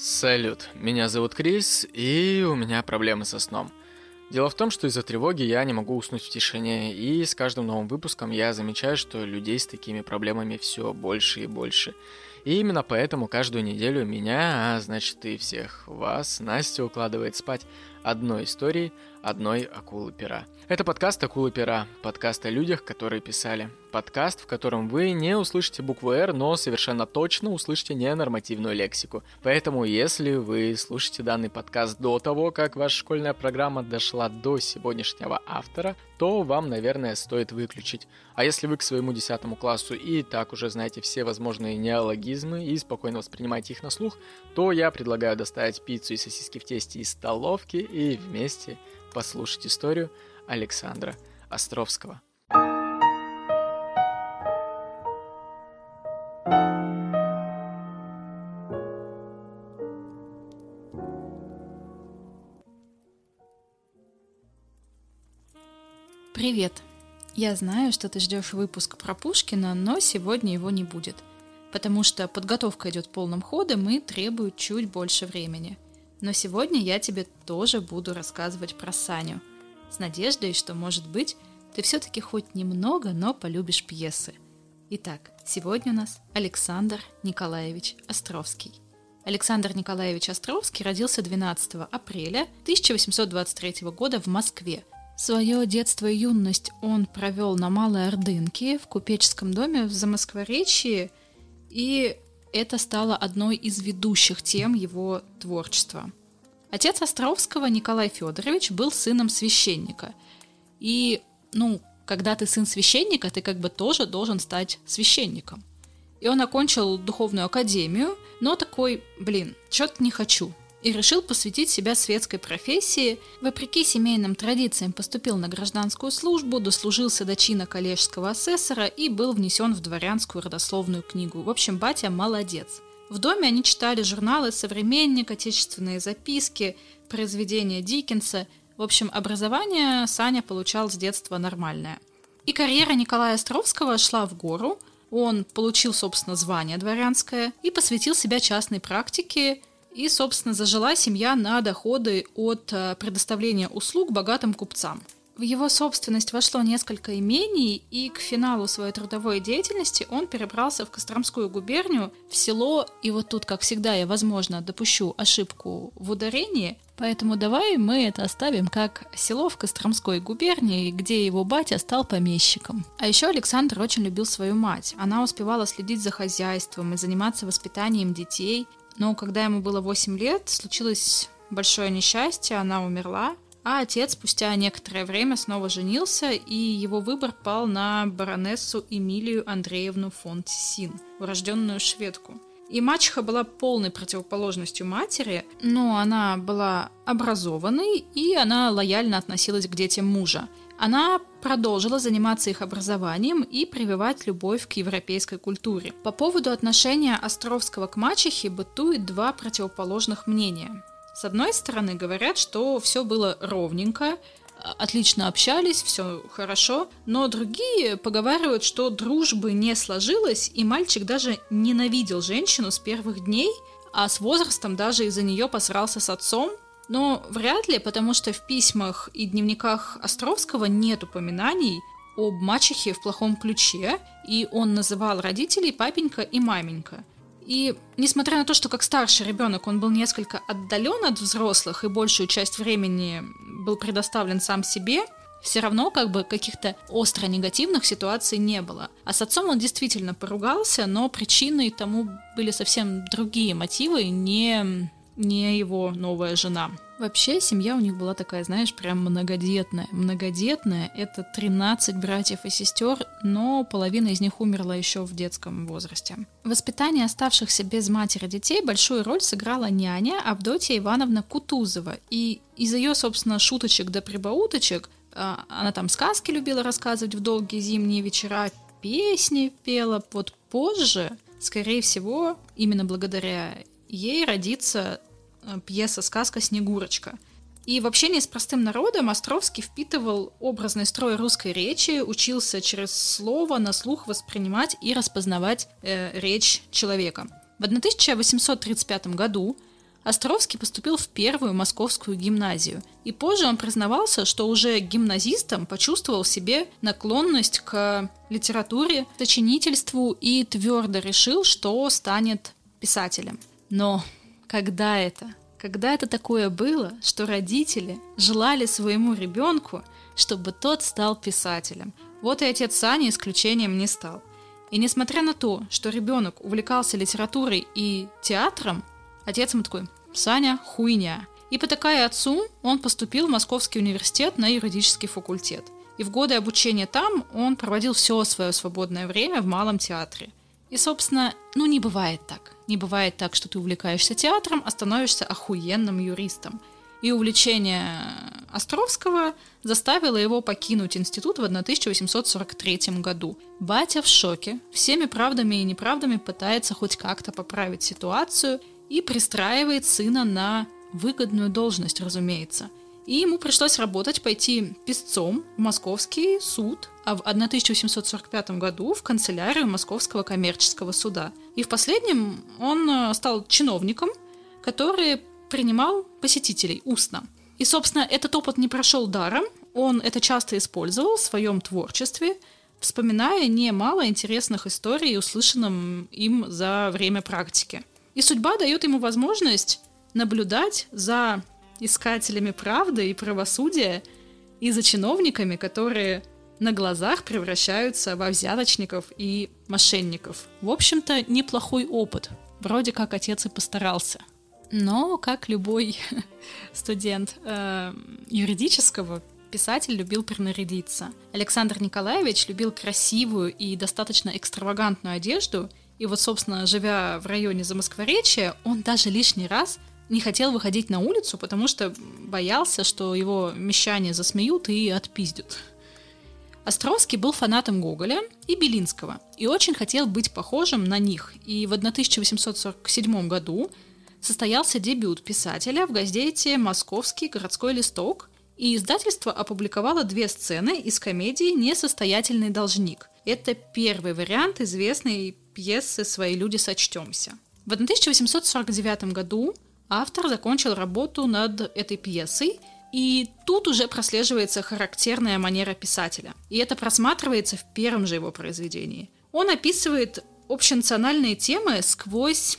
Салют, меня зовут Крис, и у меня проблемы со сном. Дело в том, что из-за тревоги я не могу уснуть в тишине, и с каждым новым выпуском я замечаю, что людей с такими проблемами все больше и больше. И именно поэтому каждую неделю меня, а значит и всех вас, Настя укладывает спать одной историей одной акулы пера. Это подкаст «Акулы пера», подкаст о людях, которые писали. Подкаст, в котором вы не услышите букву «Р», но совершенно точно услышите ненормативную лексику. Поэтому, если вы слушаете данный подкаст до того, как ваша школьная программа дошла до сегодняшнего автора, то вам, наверное, стоит выключить. А если вы к своему 10 классу и так уже знаете все возможные неологизмы и спокойно воспринимаете их на слух, то я предлагаю доставить пиццу и сосиски в тесте из столовки и вместе послушать историю Александра Островского. Привет! Я знаю, что ты ждешь выпуск про Пушкина, но сегодня его не будет, потому что подготовка идет полным ходом и требует чуть больше времени. Но сегодня я тебе тоже буду рассказывать про Саню – с надеждой, что, может быть, ты все-таки хоть немного, но полюбишь пьесы. Итак, сегодня у нас Александр Николаевич Островский. Александр Николаевич Островский родился 12 апреля 1823 года в Москве. Свое детство и юность он провел на Малой Ордынке в купеческом доме в Замоскворечье, и это стало одной из ведущих тем его творчества. Отец Островского Николай Федорович был сыном священника. И, ну, когда ты сын священника, ты как бы тоже должен стать священником. И он окончил духовную академию, но такой, блин, что-то не хочу. И решил посвятить себя светской профессии. Вопреки семейным традициям поступил на гражданскую службу, дослужился до чина коллежского асессора и был внесен в дворянскую родословную книгу. В общем, батя молодец. В доме они читали журналы «Современник», «Отечественные записки», произведения Диккенса. В общем, образование Саня получал с детства нормальное. И карьера Николая Островского шла в гору. Он получил, собственно, звание дворянское и посвятил себя частной практике. И, собственно, зажила семья на доходы от э, предоставления услуг богатым купцам – в его собственность вошло несколько имений, и к финалу своей трудовой деятельности он перебрался в Костромскую губернию, в село, и вот тут, как всегда, я, возможно, допущу ошибку в ударении, поэтому давай мы это оставим как село в Костромской губернии, где его батя стал помещиком. А еще Александр очень любил свою мать. Она успевала следить за хозяйством и заниматься воспитанием детей, но когда ему было 8 лет, случилось большое несчастье, она умерла, а отец спустя некоторое время снова женился, и его выбор пал на баронессу Эмилию Андреевну фон Тисин, урожденную шведку. И мачеха была полной противоположностью матери, но она была образованной, и она лояльно относилась к детям мужа. Она продолжила заниматься их образованием и прививать любовь к европейской культуре. По поводу отношения Островского к мачехе бытует два противоположных мнения. С одной стороны, говорят, что все было ровненько, отлично общались, все хорошо, но другие поговаривают, что дружбы не сложилось, и мальчик даже ненавидел женщину с первых дней, а с возрастом даже из-за нее посрался с отцом. Но вряд ли, потому что в письмах и дневниках Островского нет упоминаний об мачехе в плохом ключе, и он называл родителей папенька и маменька – и несмотря на то, что как старший ребенок он был несколько отдален от взрослых и большую часть времени был предоставлен сам себе, все равно как бы каких-то остро негативных ситуаций не было. А с отцом он действительно поругался, но причиной тому были совсем другие мотивы, не, не его новая жена. Вообще, семья у них была такая, знаешь, прям многодетная. Многодетная — это 13 братьев и сестер, но половина из них умерла еще в детском возрасте. Воспитание оставшихся без матери детей большую роль сыграла няня Авдотья Ивановна Кутузова. И из ее, собственно, шуточек до прибауточек а, она там сказки любила рассказывать в долгие зимние вечера, песни пела. Вот позже, скорее всего, именно благодаря ей родится Э, пьеса-сказка «Снегурочка». И в общении с простым народом Островский впитывал образный строй русской речи, учился через слово на слух воспринимать и распознавать э, речь человека. В 1835 году Островский поступил в первую московскую гимназию, и позже он признавался, что уже гимназистом почувствовал в себе наклонность к литературе, сочинительству и твердо решил, что станет писателем. Но когда это? Когда это такое было, что родители желали своему ребенку, чтобы тот стал писателем? Вот и отец Сани исключением не стал. И несмотря на то, что ребенок увлекался литературой и театром, отец ему такой, Саня, хуйня. И потакая отцу, он поступил в Московский университет на юридический факультет. И в годы обучения там он проводил все свое свободное время в Малом театре. И, собственно, ну не бывает так. Не бывает так, что ты увлекаешься театром, а становишься охуенным юристом. И увлечение Островского заставило его покинуть институт в 1843 году. Батя в шоке, всеми правдами и неправдами пытается хоть как-то поправить ситуацию и пристраивает сына на выгодную должность, разумеется. И ему пришлось работать, пойти писцом в московский суд, а в 1845 году в канцелярию Московского коммерческого суда. И в последнем он э, стал чиновником, который принимал посетителей устно. И, собственно, этот опыт не прошел даром, он это часто использовал в своем творчестве, вспоминая немало интересных историй, услышанным им за время практики. И судьба дает ему возможность наблюдать за искателями правды и правосудия и за чиновниками, которые на глазах превращаются во взяточников и мошенников. В общем-то, неплохой опыт. Вроде как отец и постарался. Но, как любой студент э, юридического, писатель любил принарядиться. Александр Николаевич любил красивую и достаточно экстравагантную одежду, и вот, собственно, живя в районе Замоскворечья, он даже лишний раз не хотел выходить на улицу, потому что боялся, что его мещане засмеют и отпиздят. Островский был фанатом Гоголя и Белинского и очень хотел быть похожим на них. И в 1847 году состоялся дебют писателя в газете «Московский городской листок», и издательство опубликовало две сцены из комедии «Несостоятельный должник». Это первый вариант известной пьесы «Свои люди сочтемся». В 1849 году автор закончил работу над этой пьесой, и тут уже прослеживается характерная манера писателя. И это просматривается в первом же его произведении. Он описывает общенациональные темы сквозь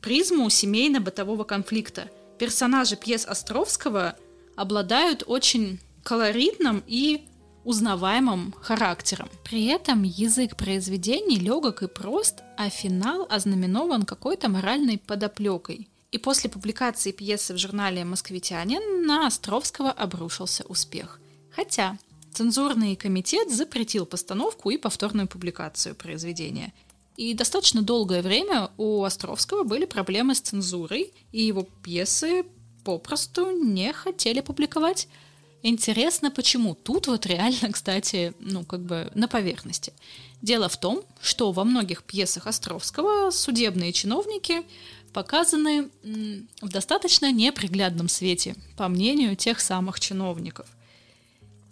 призму семейно-бытового конфликта. Персонажи пьес Островского обладают очень колоритным и узнаваемым характером. При этом язык произведений легок и прост, а финал ознаменован какой-то моральной подоплекой – и после публикации пьесы в журнале «Москвитянин» на Островского обрушился успех. Хотя цензурный комитет запретил постановку и повторную публикацию произведения. И достаточно долгое время у Островского были проблемы с цензурой, и его пьесы попросту не хотели публиковать. Интересно, почему? Тут вот реально, кстати, ну, как бы на поверхности. Дело в том, что во многих пьесах Островского судебные чиновники показаны в достаточно неприглядном свете, по мнению тех самых чиновников.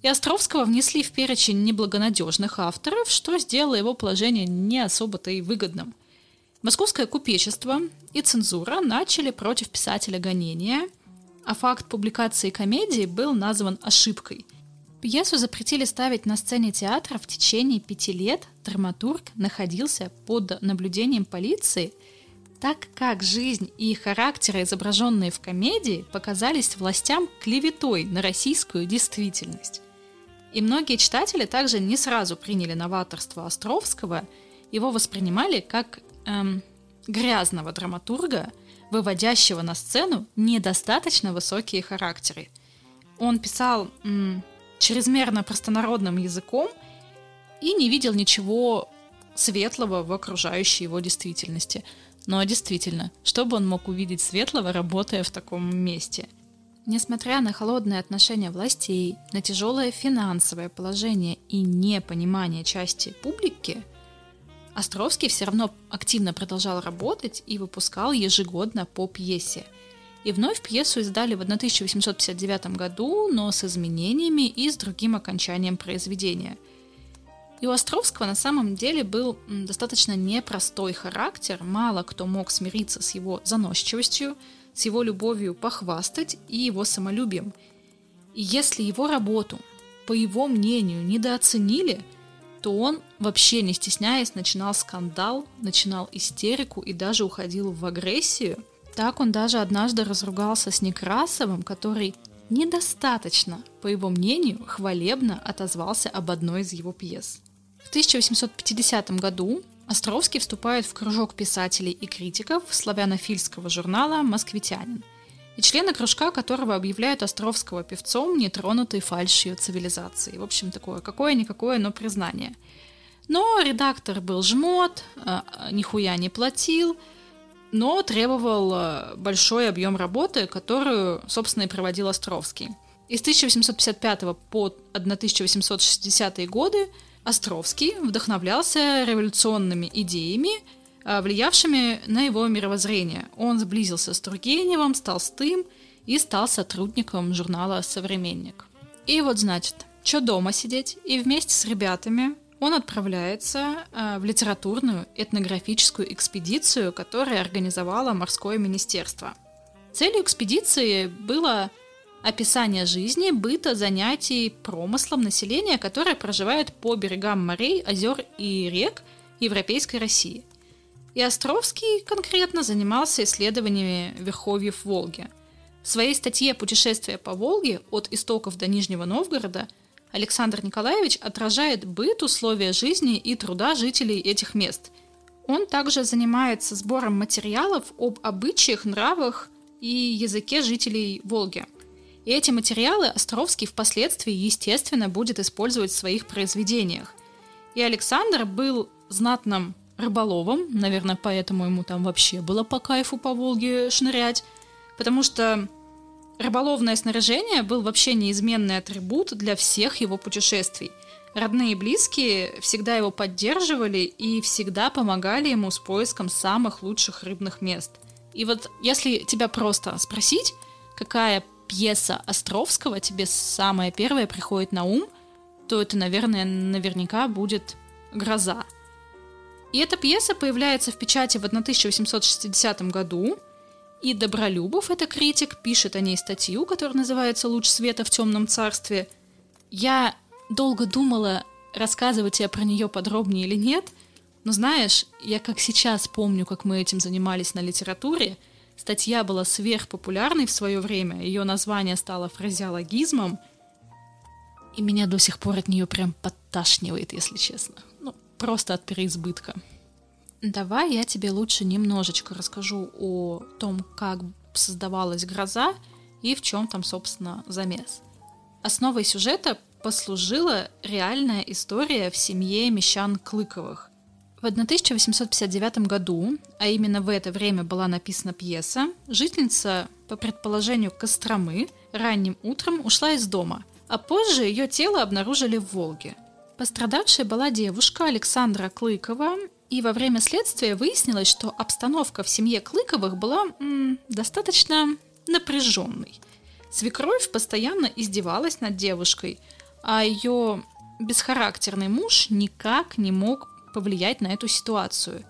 И Островского внесли в перечень неблагонадежных авторов, что сделало его положение не особо-то и выгодным. Московское купечество и цензура начали против писателя гонения, а факт публикации комедии был назван ошибкой. Пьесу запретили ставить на сцене театра в течение пяти лет. Драматург находился под наблюдением полиции – так как жизнь и характеры, изображенные в комедии, показались властям клеветой на российскую действительность. И многие читатели также не сразу приняли новаторство Островского, его воспринимали как эм, грязного драматурга, выводящего на сцену недостаточно высокие характеры. Он писал м, чрезмерно простонародным языком и не видел ничего светлого в окружающей его действительности – но действительно, что бы он мог увидеть светлого, работая в таком месте? Несмотря на холодное отношение властей, на тяжелое финансовое положение и непонимание части публики, Островский все равно активно продолжал работать и выпускал ежегодно по пьесе. И вновь пьесу издали в 1859 году, но с изменениями и с другим окончанием произведения – и у Островского на самом деле был достаточно непростой характер, мало кто мог смириться с его заносчивостью, с его любовью похвастать и его самолюбием. И если его работу, по его мнению, недооценили, то он, вообще не стесняясь, начинал скандал, начинал истерику и даже уходил в агрессию. Так он даже однажды разругался с Некрасовым, который недостаточно, по его мнению, хвалебно отозвался об одной из его пьес. В 1850 году Островский вступает в кружок писателей и критиков славянофильского журнала «Москвитянин», и члены кружка которого объявляют Островского певцом, нетронутой фальшью цивилизации. В общем, такое какое-никакое, но признание. Но редактор был жмот, э, нихуя не платил, но требовал э, большой объем работы, которую, собственно, и проводил Островский. Из 1855 по 1860 годы Островский вдохновлялся революционными идеями, а, влиявшими на его мировоззрение. Он сблизился с Тургеневым, с Толстым и стал сотрудником журнала «Современник». И вот, значит, что дома сидеть, и вместе с ребятами он отправляется а, в литературную этнографическую экспедицию, которую организовало морское министерство. Целью экспедиции было описание жизни, быта, занятий, промыслом населения, которое проживает по берегам морей, озер и рек Европейской России. И Островский конкретно занимался исследованиями верховьев Волги. В своей статье «Путешествие по Волге. От истоков до Нижнего Новгорода» Александр Николаевич отражает быт, условия жизни и труда жителей этих мест. Он также занимается сбором материалов об обычаях, нравах и языке жителей Волги – и эти материалы Островский впоследствии, естественно, будет использовать в своих произведениях. И Александр был знатным рыболовом, наверное, поэтому ему там вообще было по кайфу по Волге шнырять, потому что рыболовное снаряжение был вообще неизменный атрибут для всех его путешествий. Родные и близкие всегда его поддерживали и всегда помогали ему с поиском самых лучших рыбных мест. И вот если тебя просто спросить, какая пьеса Островского тебе самая первая приходит на ум, то это, наверное, наверняка будет «Гроза». И эта пьеса появляется в печати в 1860 году, и Добролюбов, это критик, пишет о ней статью, которая называется «Луч света в темном царстве». Я долго думала, рассказывать я про нее подробнее или нет, но знаешь, я как сейчас помню, как мы этим занимались на литературе – Статья была сверхпопулярной в свое время, ее название стало фразеологизмом, и меня до сих пор от нее прям подташнивает, если честно. Ну, просто от переизбытка. Давай я тебе лучше немножечко расскажу о том, как создавалась гроза и в чем там, собственно, замес. Основой сюжета послужила реальная история в семье мещан Клыковых. В 1859 году, а именно в это время была написана пьеса, жительница, по предположению Костромы, ранним утром ушла из дома, а позже ее тело обнаружили в Волге. Пострадавшей была девушка Александра Клыкова, и во время следствия выяснилось, что обстановка в семье Клыковых была м, достаточно напряженной. Свекровь постоянно издевалась над девушкой, а ее бесхарактерный муж никак не мог повлиять на эту ситуацию.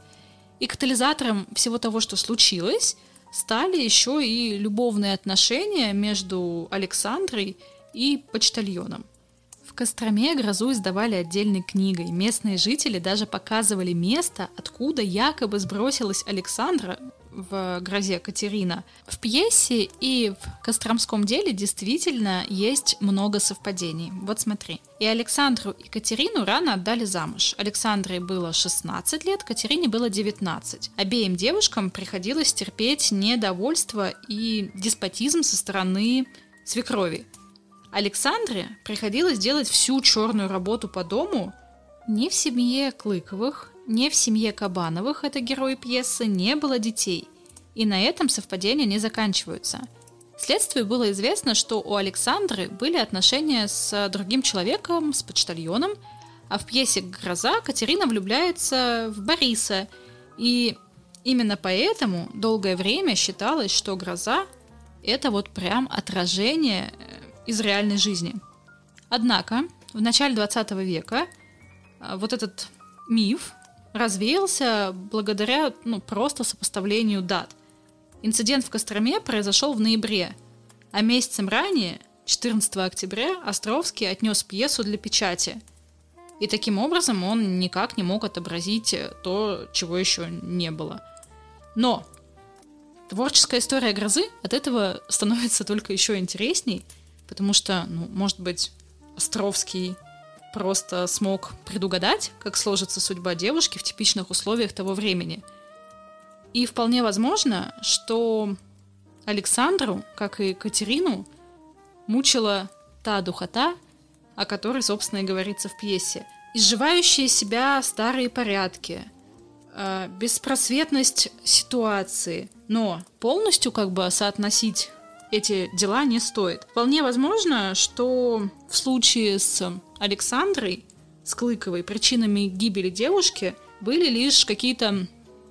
И катализатором всего того, что случилось, стали еще и любовные отношения между Александрой и почтальоном. В Костроме грозу издавали отдельной книгой. Местные жители даже показывали место, откуда якобы сбросилась Александра в «Грозе Катерина». В пьесе и в Костромском деле действительно есть много совпадений. Вот смотри. И Александру и Катерину рано отдали замуж. Александре было 16 лет, Катерине было 19. Обеим девушкам приходилось терпеть недовольство и деспотизм со стороны свекрови. Александре приходилось делать всю черную работу по дому не в семье Клыковых, не в семье Кабановых, это герой пьесы, не было детей. И на этом совпадения не заканчиваются. Следствию было известно, что у Александры были отношения с другим человеком, с почтальоном, а в пьесе «Гроза» Катерина влюбляется в Бориса. И именно поэтому долгое время считалось, что «Гроза» — это вот прям отражение э, из реальной жизни. Однако в начале 20 века э, вот этот миф развеялся благодаря ну, просто сопоставлению дат. Инцидент в Костроме произошел в ноябре, а месяцем ранее, 14 октября, Островский отнес пьесу для печати. И таким образом он никак не мог отобразить то, чего еще не было. Но творческая история грозы от этого становится только еще интересней, потому что, ну, может быть, Островский просто смог предугадать, как сложится судьба девушки в типичных условиях того времени. И вполне возможно, что Александру, как и Катерину, мучила та духота, о которой, собственно, и говорится в пьесе. Изживающие себя старые порядки, э, беспросветность ситуации, но полностью как бы соотносить эти дела не стоит. Вполне возможно, что в случае с Александрой, с Клыковой, причинами гибели девушки были лишь какие-то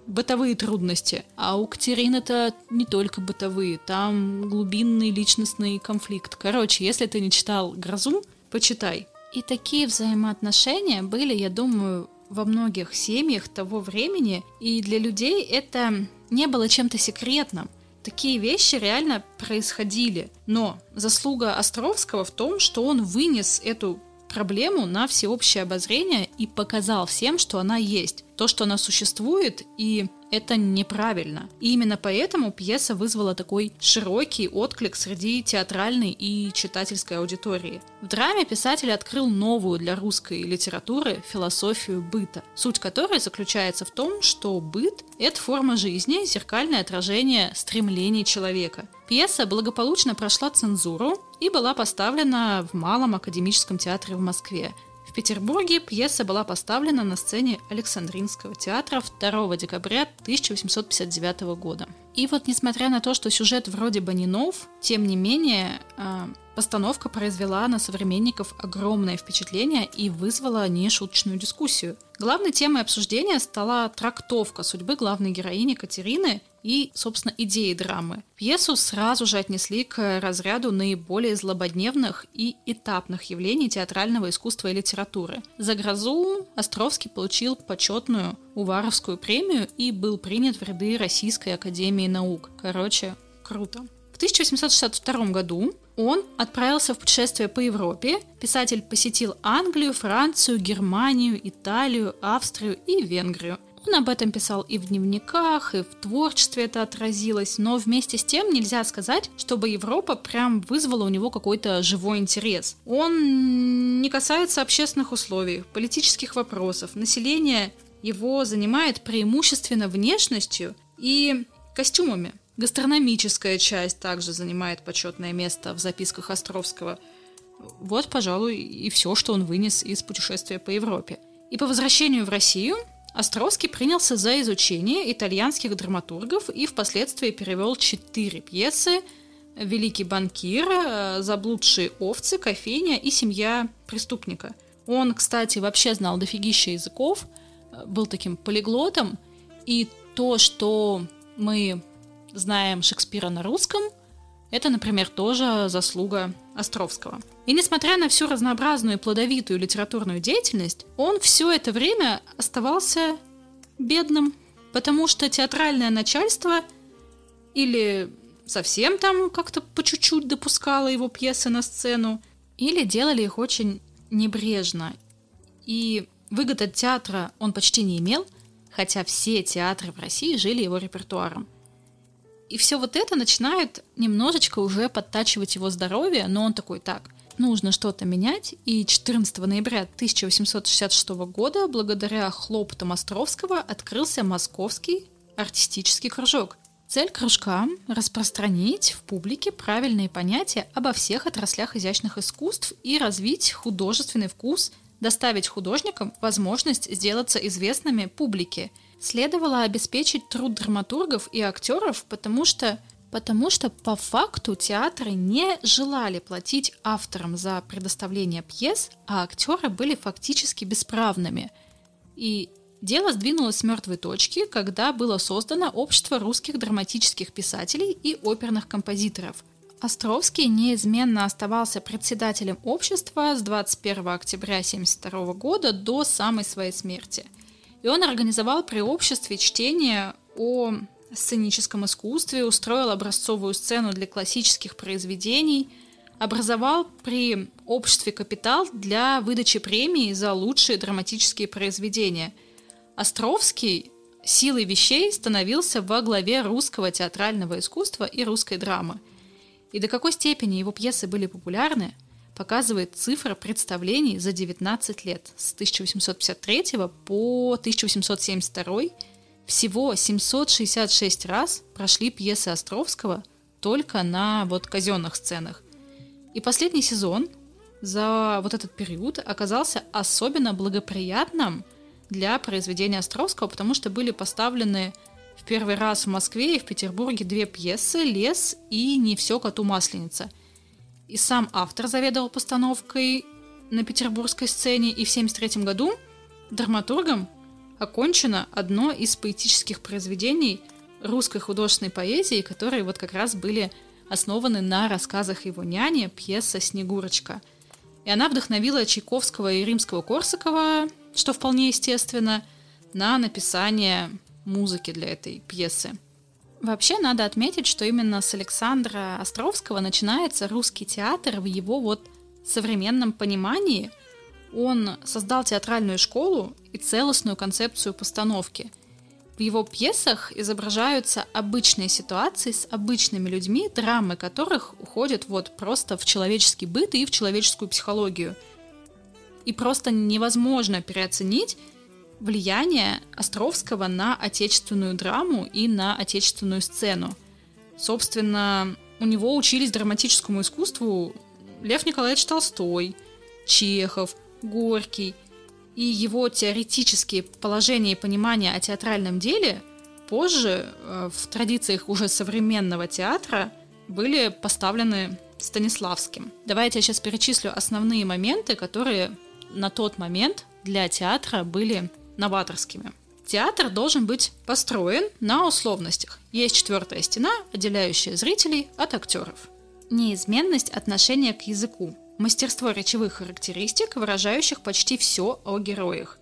бытовые трудности. А у Катерины это не только бытовые, там глубинный личностный конфликт. Короче, если ты не читал «Грозу», почитай. И такие взаимоотношения были, я думаю, во многих семьях того времени, и для людей это не было чем-то секретным такие вещи реально происходили. Но заслуга Островского в том, что он вынес эту проблему на всеобщее обозрение и показал всем, что она есть то, что она существует, и это неправильно. И именно поэтому пьеса вызвала такой широкий отклик среди театральной и читательской аудитории. В драме писатель открыл новую для русской литературы философию быта, суть которой заключается в том, что быт – это форма жизни, зеркальное отражение стремлений человека. Пьеса благополучно прошла цензуру и была поставлена в Малом академическом театре в Москве. Петербурге пьеса была поставлена на сцене Александринского театра 2 декабря 1859 года. И вот несмотря на то, что сюжет вроде бы не нов, тем не менее а, Постановка произвела на современников огромное впечатление и вызвала нешуточную дискуссию. Главной темой обсуждения стала трактовка судьбы главной героини Катерины и, собственно, идеи драмы. Пьесу сразу же отнесли к разряду наиболее злободневных и этапных явлений театрального искусства и литературы. За «Грозу» Островский получил почетную Уваровскую премию и был принят в ряды Российской Академии Наук. Короче, круто. В 1862 году он отправился в путешествие по Европе. Писатель посетил Англию, Францию, Германию, Италию, Австрию и Венгрию. Он об этом писал и в дневниках, и в творчестве это отразилось, но вместе с тем нельзя сказать, чтобы Европа прям вызвала у него какой-то живой интерес. Он не касается общественных условий, политических вопросов. Население его занимает преимущественно внешностью и костюмами. Гастрономическая часть также занимает почетное место в записках Островского. Вот, пожалуй, и все, что он вынес из путешествия по Европе. И по возвращению в Россию Островский принялся за изучение итальянских драматургов и впоследствии перевел четыре пьесы «Великий банкир», «Заблудшие овцы», «Кофейня» и «Семья преступника». Он, кстати, вообще знал дофигища языков, был таким полиглотом, и то, что мы знаем Шекспира на русском, это, например, тоже заслуга Островского. И несмотря на всю разнообразную и плодовитую литературную деятельность, он все это время оставался бедным, потому что театральное начальство или совсем там как-то по чуть-чуть допускало его пьесы на сцену, или делали их очень небрежно. И выгод от театра он почти не имел, хотя все театры в России жили его репертуаром. И все вот это начинает немножечко уже подтачивать его здоровье, но он такой, так, нужно что-то менять, и 14 ноября 1866 года, благодаря хлопотам Островского, открылся Московский артистический кружок. Цель кружка – распространить в публике правильные понятия обо всех отраслях изящных искусств и развить художественный вкус, доставить художникам возможность сделаться известными публике – следовало обеспечить труд драматургов и актеров, потому что потому что по факту театры не желали платить авторам за предоставление пьес, а актеры были фактически бесправными. И дело сдвинулось с мертвой точки, когда было создано Общество русских драматических писателей и оперных композиторов. Островский неизменно оставался председателем общества с 21 октября 1972 года до самой своей смерти – и он организовал при обществе чтение о сценическом искусстве, устроил образцовую сцену для классических произведений, образовал при обществе «Капитал» для выдачи премии за лучшие драматические произведения. Островский силой вещей становился во главе русского театрального искусства и русской драмы. И до какой степени его пьесы были популярны, показывает цифра представлений за 19 лет, с 1853 по 1872 всего 766 раз прошли пьесы Островского только на вот казенных сценах. И последний сезон за вот этот период оказался особенно благоприятным для произведения Островского, потому что были поставлены в первый раз в Москве и в Петербурге две пьесы «Лес» и «Не все коту масленица». И сам автор заведовал постановкой на петербургской сцене, и в 1973 году драматургом окончено одно из поэтических произведений русской художественной поэзии, которые вот как раз были основаны на рассказах его няни, пьеса «Снегурочка». И она вдохновила Чайковского и Римского-Корсакова, что вполне естественно, на написание музыки для этой пьесы. Вообще надо отметить, что именно с Александра Островского начинается русский театр в его вот современном понимании – он создал театральную школу и целостную концепцию постановки. В его пьесах изображаются обычные ситуации с обычными людьми, драмы которых уходят вот просто в человеческий быт и в человеческую психологию. И просто невозможно переоценить влияние Островского на отечественную драму и на отечественную сцену. Собственно, у него учились драматическому искусству Лев Николаевич Толстой, Чехов – Горький и его теоретические положения и понимания о театральном деле позже э, в традициях уже современного театра были поставлены Станиславским. Давайте я сейчас перечислю основные моменты, которые на тот момент для театра были новаторскими. Театр должен быть построен на условностях. Есть четвертая стена, отделяющая зрителей от актеров. Неизменность отношения к языку мастерство речевых характеристик, выражающих почти все о героях.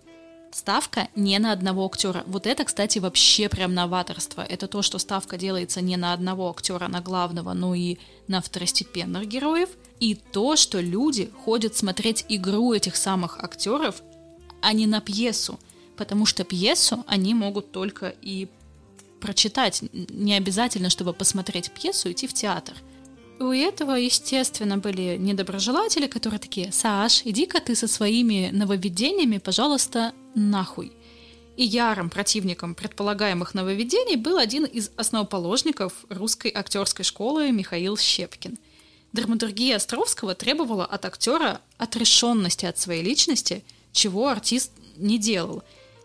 Ставка не на одного актера. Вот это, кстати, вообще прям новаторство. Это то, что ставка делается не на одного актера, на главного, но и на второстепенных героев. И то, что люди ходят смотреть игру этих самых актеров, а не на пьесу. Потому что пьесу они могут только и прочитать. Не обязательно, чтобы посмотреть пьесу, идти в театр – у этого, естественно, были недоброжелатели, которые такие, Саш, иди-ка ты со своими нововведениями, пожалуйста, нахуй. И ярым противником предполагаемых нововведений был один из основоположников русской актерской школы Михаил Щепкин. Драматургия Островского требовала от актера отрешенности от своей личности, чего артист не делал.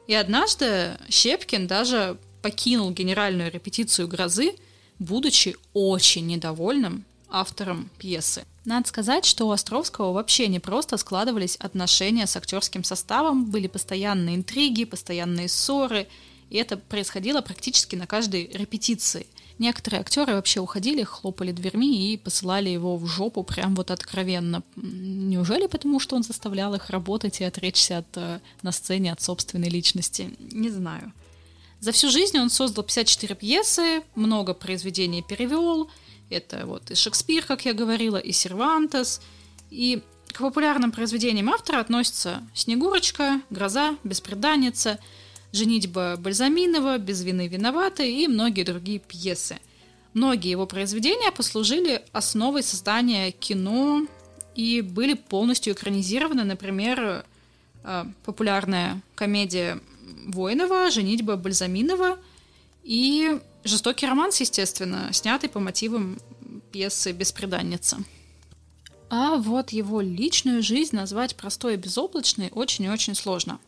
И однажды Щепкин даже покинул генеральную репетицию «Грозы», будучи очень недовольным автором пьесы. Надо сказать, что у Островского вообще не просто складывались отношения с актерским составом, были постоянные интриги, постоянные ссоры, и это происходило практически на каждой репетиции. Некоторые актеры вообще уходили, хлопали дверьми и посылали его в жопу прям вот откровенно. Неужели потому, что он заставлял их работать и отречься от, э, на сцене от собственной личности? Не знаю. За всю жизнь он создал 54 пьесы, много произведений перевел, это вот и Шекспир, как я говорила, и Сервантес. И к популярным произведениям автора относятся «Снегурочка», «Гроза», «Беспреданница», «Женитьба Бальзаминова», «Без вины виноваты» и многие другие пьесы. Многие его произведения послужили основой создания кино и были полностью экранизированы, например, э, популярная комедия Воинова «Женитьба Бальзаминова» и Жестокий романс, естественно, снятый по мотивам пьесы «Беспреданница». А вот его личную жизнь назвать простой и безоблачной очень и очень сложно.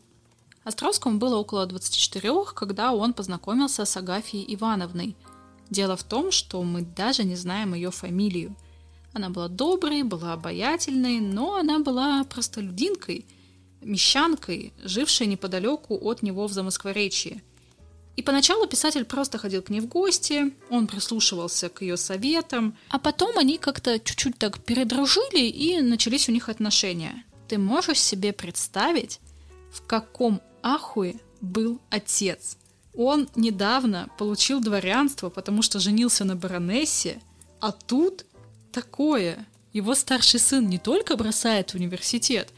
Островскому было около 24, когда он познакомился с Агафией Ивановной. Дело в том, что мы даже не знаем ее фамилию. Она была доброй, была обаятельной, но она была простолюдинкой, мещанкой, жившей неподалеку от него в Замоскворечье – и поначалу писатель просто ходил к ней в гости, он прислушивался к ее советам, а потом они как-то чуть-чуть так передружили и начались у них отношения. Ты можешь себе представить, в каком ахуе был отец, Он недавно получил дворянство, потому что женился на баронессе, а тут такое. Его старший сын не только бросает университет,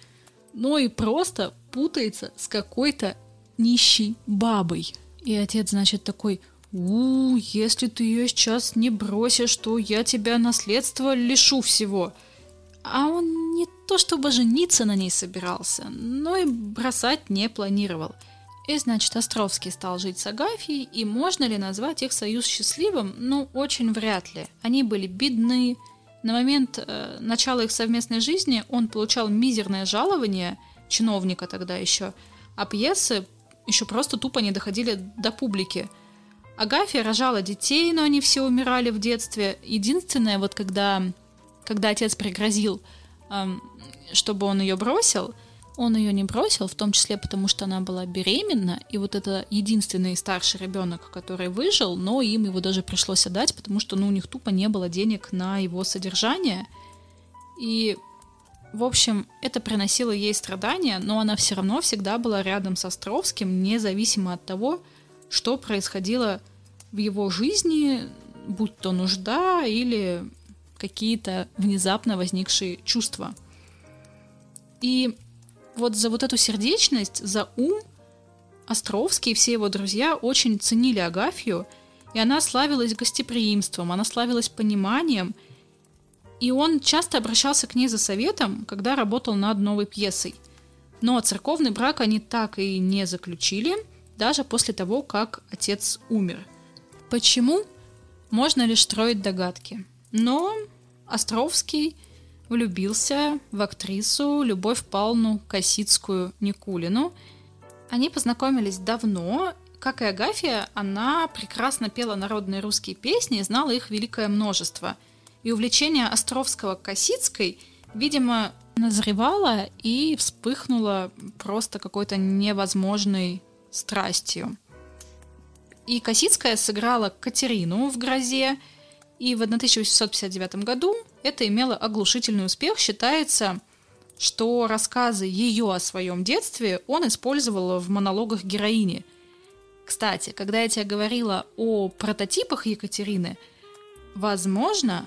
но и просто путается с какой-то нищей бабой. И отец, значит, такой, у, если ты ее сейчас не бросишь, то я тебя наследство лишу всего. А он не то чтобы жениться на ней собирался, но и бросать не планировал. И, значит, Островский стал жить с Агафьей, и можно ли назвать их союз счастливым? Ну, очень вряд ли. Они были бедны. На момент э, начала их совместной жизни он получал мизерное жалование, чиновника тогда еще, а пьесы еще просто тупо не доходили до публики. Агафья рожала детей, но они все умирали в детстве. Единственное, вот когда, когда отец пригрозил, чтобы он ее бросил, он ее не бросил, в том числе потому, что она была беременна, и вот это единственный старший ребенок, который выжил, но им его даже пришлось отдать, потому что ну, у них тупо не было денег на его содержание. И, в общем, это приносило ей страдания, но она все равно всегда была рядом с Островским, независимо от того, что происходило в его жизни, будь то нужда или какие-то внезапно возникшие чувства. И вот за вот эту сердечность, за ум Островский и все его друзья очень ценили Агафью, и она славилась гостеприимством, она славилась пониманием, и он часто обращался к ней за советом, когда работал над новой пьесой. Но церковный брак они так и не заключили, даже после того, как отец умер. Почему? Можно лишь строить догадки. Но Островский влюбился в актрису Любовь Павловну Косицкую Никулину. Они познакомились давно. Как и Агафья, она прекрасно пела народные русские песни и знала их великое множество. И увлечение Островского Косицкой, видимо, назревало и вспыхнуло просто какой-то невозможной страстью. И Косицкая сыграла Катерину в «Грозе», и в 1859 году это имело оглушительный успех. Считается, что рассказы ее о своем детстве он использовал в монологах героини. Кстати, когда я тебе говорила о прототипах Екатерины, возможно,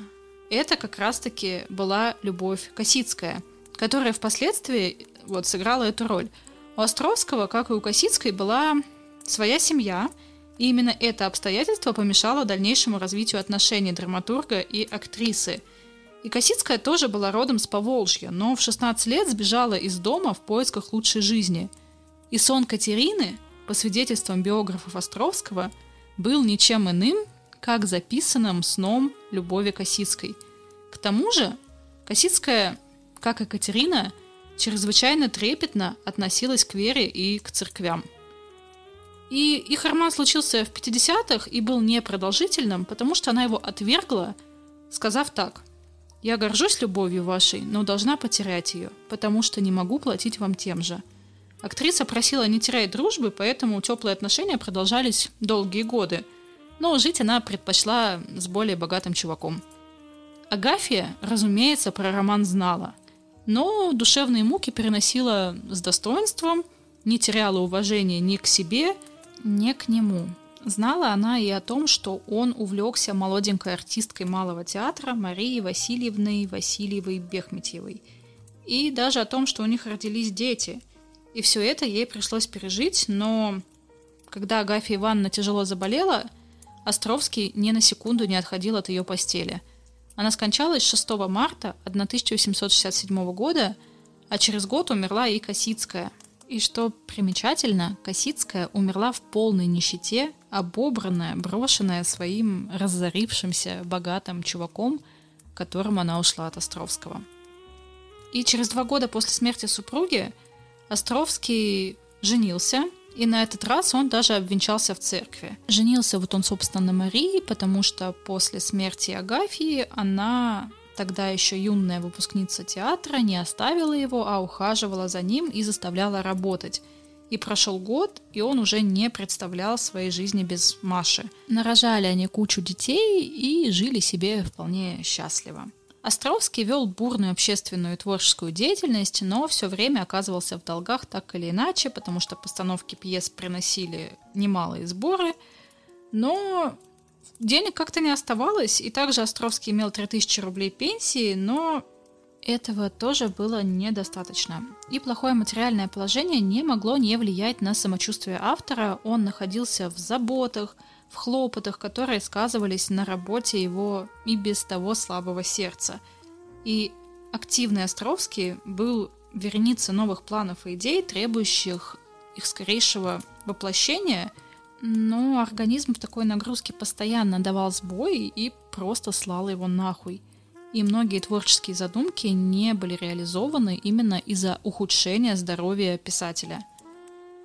это как раз-таки была Любовь Косицкая, которая впоследствии вот сыграла эту роль. У Островского, как и у Косицкой, была своя семья, и именно это обстоятельство помешало дальнейшему развитию отношений драматурга и актрисы – и Косицкая тоже была родом с Поволжья, но в 16 лет сбежала из дома в поисках лучшей жизни. И сон Катерины, по свидетельствам биографов Островского, был ничем иным, как записанным сном Любови Косицкой. К тому же Косицкая, как и Катерина, чрезвычайно трепетно относилась к вере и к церквям. И их роман случился в 50-х и был непродолжительным, потому что она его отвергла, сказав так – я горжусь любовью вашей, но должна потерять ее, потому что не могу платить вам тем же. Актриса просила не терять дружбы, поэтому теплые отношения продолжались долгие годы. Но жить она предпочла с более богатым чуваком. Агафия, разумеется, про роман знала, но душевные муки переносила с достоинством, не теряла уважения ни к себе, ни к нему. Знала она и о том, что он увлекся молоденькой артисткой малого театра Марией Васильевной Васильевой Бехметьевой. И даже о том, что у них родились дети. И все это ей пришлось пережить, но когда Агафья Ивановна тяжело заболела, Островский ни на секунду не отходил от ее постели. Она скончалась 6 марта 1867 года, а через год умерла и Косицкая. И что примечательно, Косицкая умерла в полной нищете обобранная, брошенная своим разорившимся богатым чуваком, которым она ушла от Островского. И через два года после смерти супруги Островский женился, и на этот раз он даже обвенчался в церкви. Женился вот он, собственно, на Марии, потому что после смерти Агафьи она, тогда еще юная выпускница театра, не оставила его, а ухаживала за ним и заставляла работать – и прошел год, и он уже не представлял своей жизни без Маши. Нарожали они кучу детей и жили себе вполне счастливо. Островский вел бурную общественную и творческую деятельность, но все время оказывался в долгах так или иначе, потому что постановки пьес приносили немалые сборы, но денег как-то не оставалось, и также Островский имел 3000 рублей пенсии, но этого тоже было недостаточно. И плохое материальное положение не могло не влиять на самочувствие автора. Он находился в заботах, в хлопотах, которые сказывались на работе его и без того слабого сердца. И активный Островский был вереница новых планов и идей, требующих их скорейшего воплощения, но организм в такой нагрузке постоянно давал сбой и просто слал его нахуй – и многие творческие задумки не были реализованы именно из-за ухудшения здоровья писателя.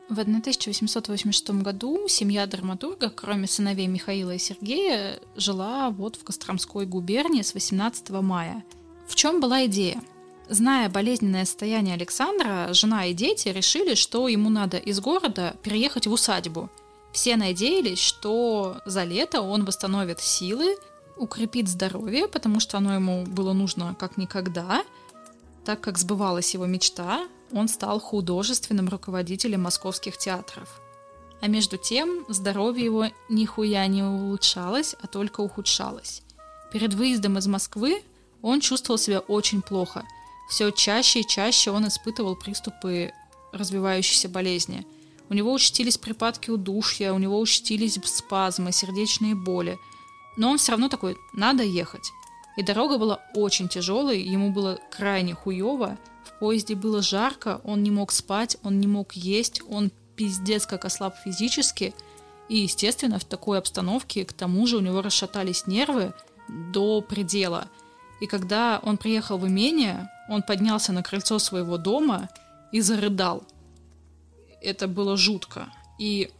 В 1886 году семья драматурга, кроме сыновей Михаила и Сергея, жила вот в Костромской губернии с 18 мая. В чем была идея? Зная болезненное состояние Александра, жена и дети решили, что ему надо из города переехать в усадьбу. Все надеялись, что за лето он восстановит силы укрепит здоровье, потому что оно ему было нужно как никогда. Так как сбывалась его мечта, он стал художественным руководителем московских театров. А между тем здоровье его нихуя не улучшалось, а только ухудшалось. Перед выездом из Москвы он чувствовал себя очень плохо. Все чаще и чаще он испытывал приступы развивающейся болезни. У него участились припадки удушья, у него участились спазмы, сердечные боли – но он все равно такой, надо ехать. И дорога была очень тяжелой, ему было крайне хуево, в поезде было жарко, он не мог спать, он не мог есть, он пиздец как ослаб физически. И, естественно, в такой обстановке, к тому же, у него расшатались нервы до предела. И когда он приехал в имение, он поднялся на крыльцо своего дома и зарыдал. Это было жутко. И,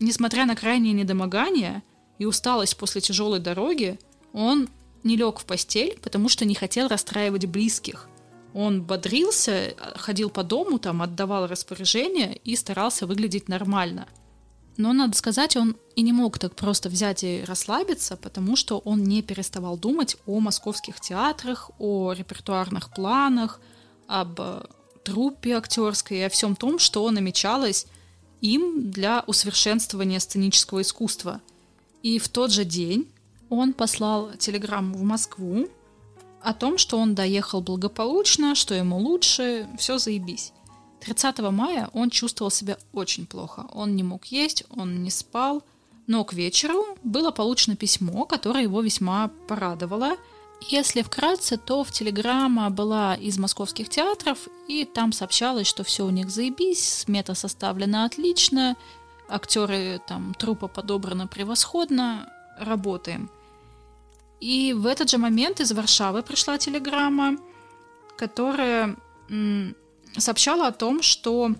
несмотря на крайнее недомогание, и усталость после тяжелой дороги, он не лег в постель, потому что не хотел расстраивать близких. Он бодрился, ходил по дому, там отдавал распоряжения и старался выглядеть нормально. Но, надо сказать, он и не мог так просто взять и расслабиться, потому что он не переставал думать о московских театрах, о репертуарных планах, об э, труппе актерской и о всем том, что намечалось им для усовершенствования сценического искусства – и в тот же день он послал телеграмму в Москву о том, что он доехал благополучно, что ему лучше, все заебись. 30 мая он чувствовал себя очень плохо. Он не мог есть, он не спал. Но к вечеру было получено письмо, которое его весьма порадовало. Если вкратце, то в телеграмма была из московских театров, и там сообщалось, что все у них заебись, смета составлена отлично, актеры там трупа подобраны превосходно, работаем. И в этот же момент из Варшавы пришла телеграмма, которая сообщала о том, что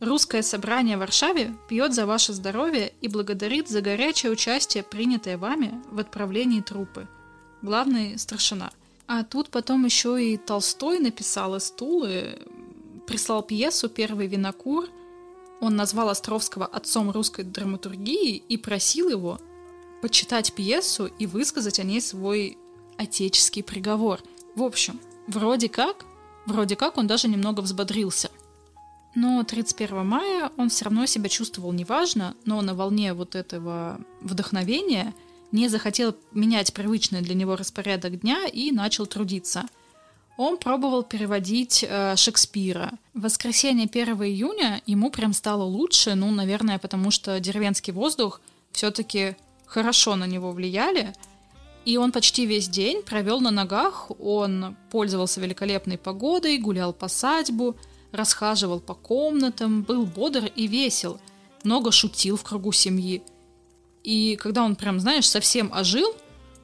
русское собрание в Варшаве пьет за ваше здоровье и благодарит за горячее участие, принятое вами в отправлении трупы. Главный старшина. А тут потом еще и Толстой написал из Тулы, прислал пьесу «Первый винокур», он назвал Островского отцом русской драматургии и просил его почитать пьесу и высказать о ней свой отеческий приговор. В общем, вроде как, вроде как он даже немного взбодрился. Но 31 мая он все равно себя чувствовал неважно, но на волне вот этого вдохновения не захотел менять привычный для него распорядок дня и начал трудиться – он пробовал переводить э, Шекспира. В воскресенье 1 июня ему прям стало лучше, ну, наверное, потому что деревенский воздух все-таки хорошо на него влияли. И он почти весь день провел на ногах, он пользовался великолепной погодой, гулял по садьбу, расхаживал по комнатам, был бодр и весел, много шутил в кругу семьи. И когда он прям, знаешь, совсем ожил,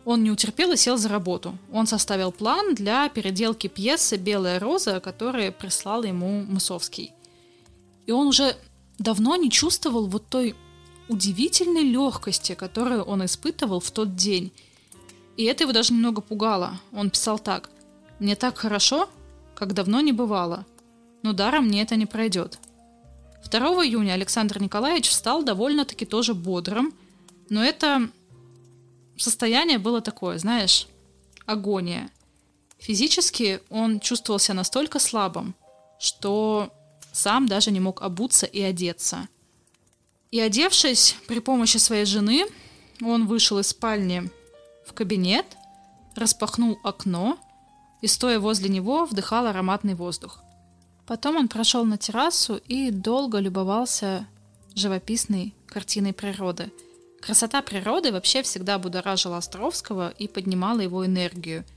он не утерпел и сел за работу. Он составил план для переделки пьесы «Белая роза», которую прислал ему Мысовский. И он уже давно не чувствовал вот той удивительной легкости, которую он испытывал в тот день. И это его даже немного пугало. Он писал так. «Мне так хорошо, как давно не бывало. Но даром мне это не пройдет». 2 июня Александр Николаевич встал довольно-таки тоже бодрым, но это состояние было такое, знаешь, агония. Физически он чувствовался настолько слабым, что сам даже не мог обуться и одеться. И одевшись при помощи своей жены, он вышел из спальни в кабинет, распахнул окно и, стоя возле него, вдыхал ароматный воздух. Потом он прошел на террасу и долго любовался живописной картиной природы. Красота природы вообще всегда будоражила Островского и поднимала его энергию –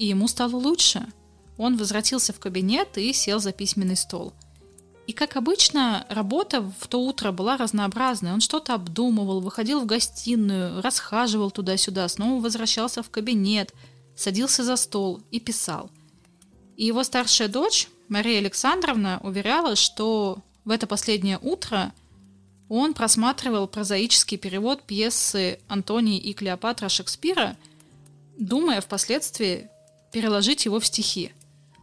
и ему стало лучше. Он возвратился в кабинет и сел за письменный стол. И, как обычно, работа в то утро была разнообразной. Он что-то обдумывал, выходил в гостиную, расхаживал туда-сюда, снова возвращался в кабинет, садился за стол и писал. И его старшая дочь, Мария Александровна, уверяла, что в это последнее утро он просматривал прозаический перевод пьесы «Антоний и Клеопатра» Шекспира, думая впоследствии переложить его в стихи.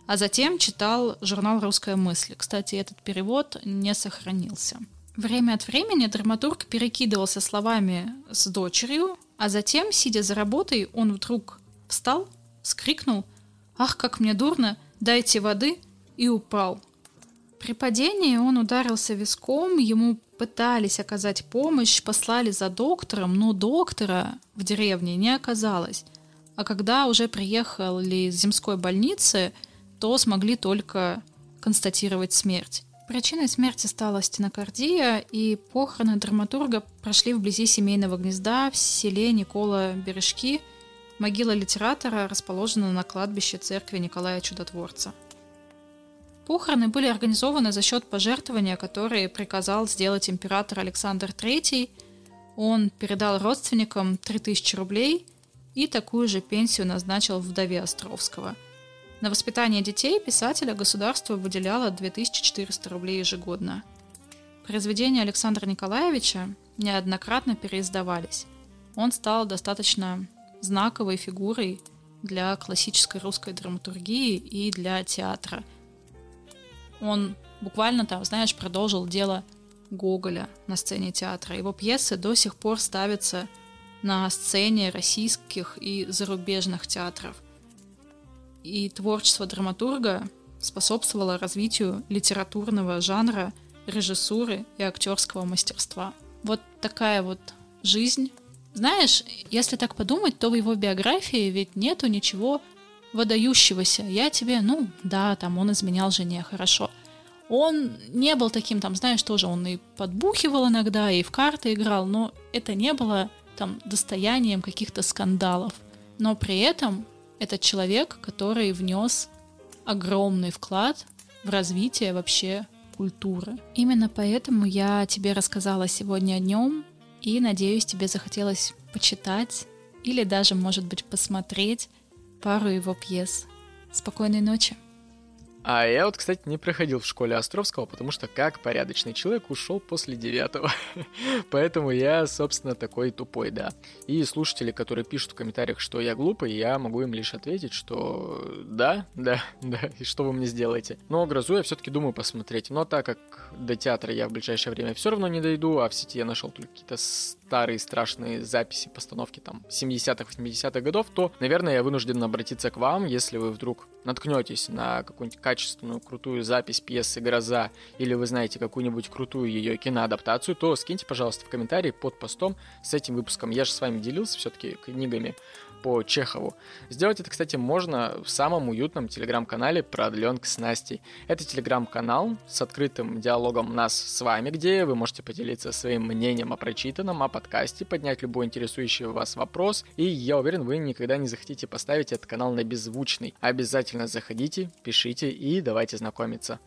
А затем читал журнал «Русская мысль». Кстати, этот перевод не сохранился. Время от времени драматург перекидывался словами с дочерью, а затем, сидя за работой, он вдруг встал, скрикнул «Ах, как мне дурно! Дайте воды!» и упал. При падении он ударился виском, ему пытались оказать помощь, послали за доктором, но доктора в деревне не оказалось. А когда уже приехали из земской больницы, то смогли только констатировать смерть. Причиной смерти стала стенокардия, и похороны драматурга прошли вблизи семейного гнезда в селе Никола Бережки. Могила литератора расположена на кладбище церкви Николая Чудотворца. Похороны были организованы за счет пожертвования, которые приказал сделать император Александр III. Он передал родственникам 3000 рублей – и такую же пенсию назначил вдове Островского. На воспитание детей писателя государство выделяло 2400 рублей ежегодно. Произведения Александра Николаевича неоднократно переиздавались. Он стал достаточно знаковой фигурой для классической русской драматургии и для театра. Он буквально там, знаешь, продолжил дело Гоголя на сцене театра. Его пьесы до сих пор ставятся на сцене российских и зарубежных театров. И творчество драматурга способствовало развитию литературного жанра, режиссуры и актерского мастерства. Вот такая вот жизнь. Знаешь, если так подумать, то в его биографии ведь нету ничего выдающегося. Я тебе, ну да, там он изменял жене, хорошо. Он не был таким, там, знаешь, тоже он и подбухивал иногда, и в карты играл, но это не было там достоянием каких-то скандалов. Но при этом это человек, который внес огромный вклад в развитие вообще культуры. Именно поэтому я тебе рассказала сегодня о нем, и надеюсь, тебе захотелось почитать или даже, может быть, посмотреть пару его пьес. Спокойной ночи! А я вот, кстати, не проходил в школе Островского, потому что как порядочный человек ушел после девятого. Поэтому я, собственно, такой тупой, да. И слушатели, которые пишут в комментариях, что я глупый, я могу им лишь ответить, что да, да, да, и что вы мне сделаете. Но «Грозу» я все-таки думаю посмотреть. Но так как до театра я в ближайшее время все равно не дойду, а в сети я нашел только какие-то старые страшные записи, постановки там 70-х, 80-х годов, то, наверное, я вынужден обратиться к вам, если вы вдруг наткнетесь на какую-нибудь качественную, крутую запись пьесы «Гроза» или вы знаете какую-нибудь крутую ее киноадаптацию, то скиньте, пожалуйста, в комментарии под постом с этим выпуском. Я же с вами делился все-таки книгами по Чехову. Сделать это, кстати, можно в самом уютном телеграм-канале «Продленка с Настей». Это телеграм-канал с открытым диалогом нас с вами, где вы можете поделиться своим мнением о прочитанном, о подкасте, поднять любой интересующий вас вопрос, и я уверен, вы никогда не захотите поставить этот канал на беззвучный. Обязательно заходите, пишите и давайте знакомиться.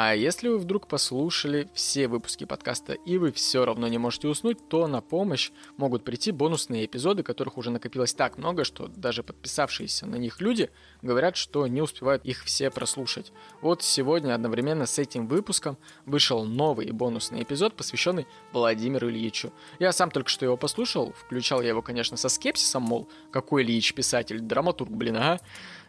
А если вы вдруг послушали все выпуски подкаста и вы все равно не можете уснуть, то на помощь могут прийти бонусные эпизоды, которых уже накопилось так много, что даже подписавшиеся на них люди говорят, что не успевают их все прослушать. Вот сегодня одновременно с этим выпуском вышел новый бонусный эпизод, посвященный Владимиру Ильичу. Я сам только что его послушал, включал я его, конечно, со скепсисом, мол, какой Ильич писатель, драматург, блин, ага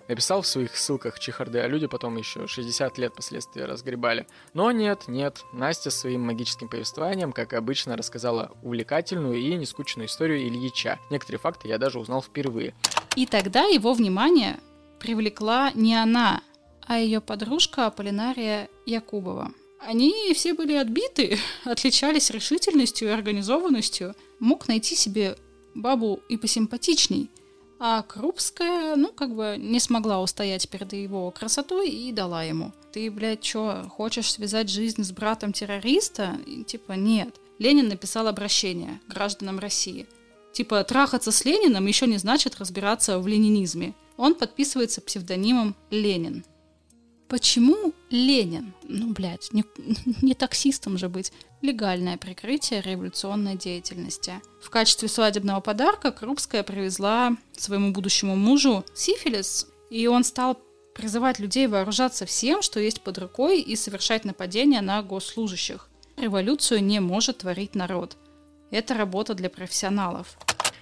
написал в своих ссылках чехарды, а люди потом еще 60 лет последствия разгребали. Но нет, нет, Настя своим магическим повествованием, как обычно, рассказала увлекательную и нескучную историю Ильича. Некоторые факты я даже узнал впервые. И тогда его внимание привлекла не она, а ее подружка Аполлинария Якубова. Они все были отбиты, отличались решительностью и организованностью. Мог найти себе бабу и посимпатичней. А Крупская, ну, как бы не смогла устоять перед его красотой и дала ему. Ты, блядь, что, хочешь связать жизнь с братом террориста? И, типа, нет. Ленин написал обращение гражданам России. Типа, трахаться с Лениным еще не значит разбираться в ленинизме. Он подписывается псевдонимом Ленин. Почему Ленин? Ну, блядь, не, не таксистом же быть. Легальное прикрытие революционной деятельности. В качестве свадебного подарка Крупская привезла своему будущему мужу сифилис, и он стал призывать людей вооружаться всем, что есть под рукой, и совершать нападения на госслужащих. Революцию не может творить народ. Это работа для профессионалов.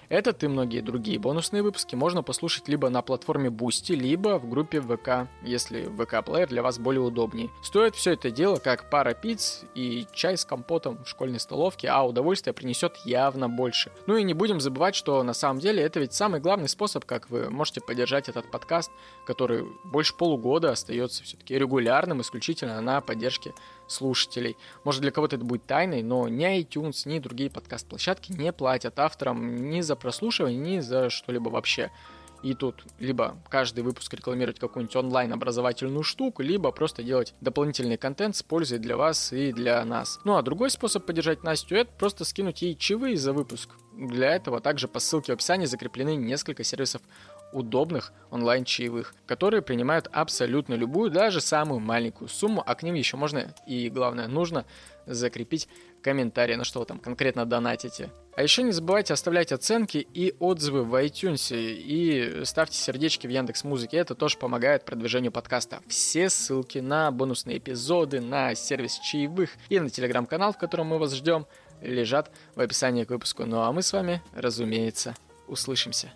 Этот и многие другие бонусные выпуски можно послушать либо на платформе Boosty, либо в группе ВК, если ВК-плеер для вас более удобнее. Стоит все это дело как пара пиц и чай с компотом в школьной столовке, а удовольствие принесет явно больше. Ну и не будем забывать, что на самом деле это ведь самый главный способ, как вы можете поддержать этот подкаст, который больше полугода остается все-таки регулярным исключительно на поддержке слушателей. Может, для кого-то это будет тайной, но ни iTunes, ни другие подкаст-площадки не платят авторам ни за прослушивание, ни за что-либо вообще. И тут либо каждый выпуск рекламировать какую-нибудь онлайн-образовательную штуку, либо просто делать дополнительный контент с пользой для вас и для нас. Ну а другой способ поддержать Настю это просто скинуть ей чаевые за выпуск. Для этого также по ссылке в описании закреплены несколько сервисов удобных онлайн-чаевых, которые принимают абсолютно любую, даже самую маленькую сумму, а к ним еще можно и, главное, нужно закрепить комментарий, на что вы там конкретно донатите. А еще не забывайте оставлять оценки и отзывы в iTunes и ставьте сердечки в Яндекс Музыке, это тоже помогает продвижению подкаста. Все ссылки на бонусные эпизоды, на сервис чаевых и на телеграм-канал, в котором мы вас ждем, лежат в описании к выпуску. Ну а мы с вами, разумеется, услышимся.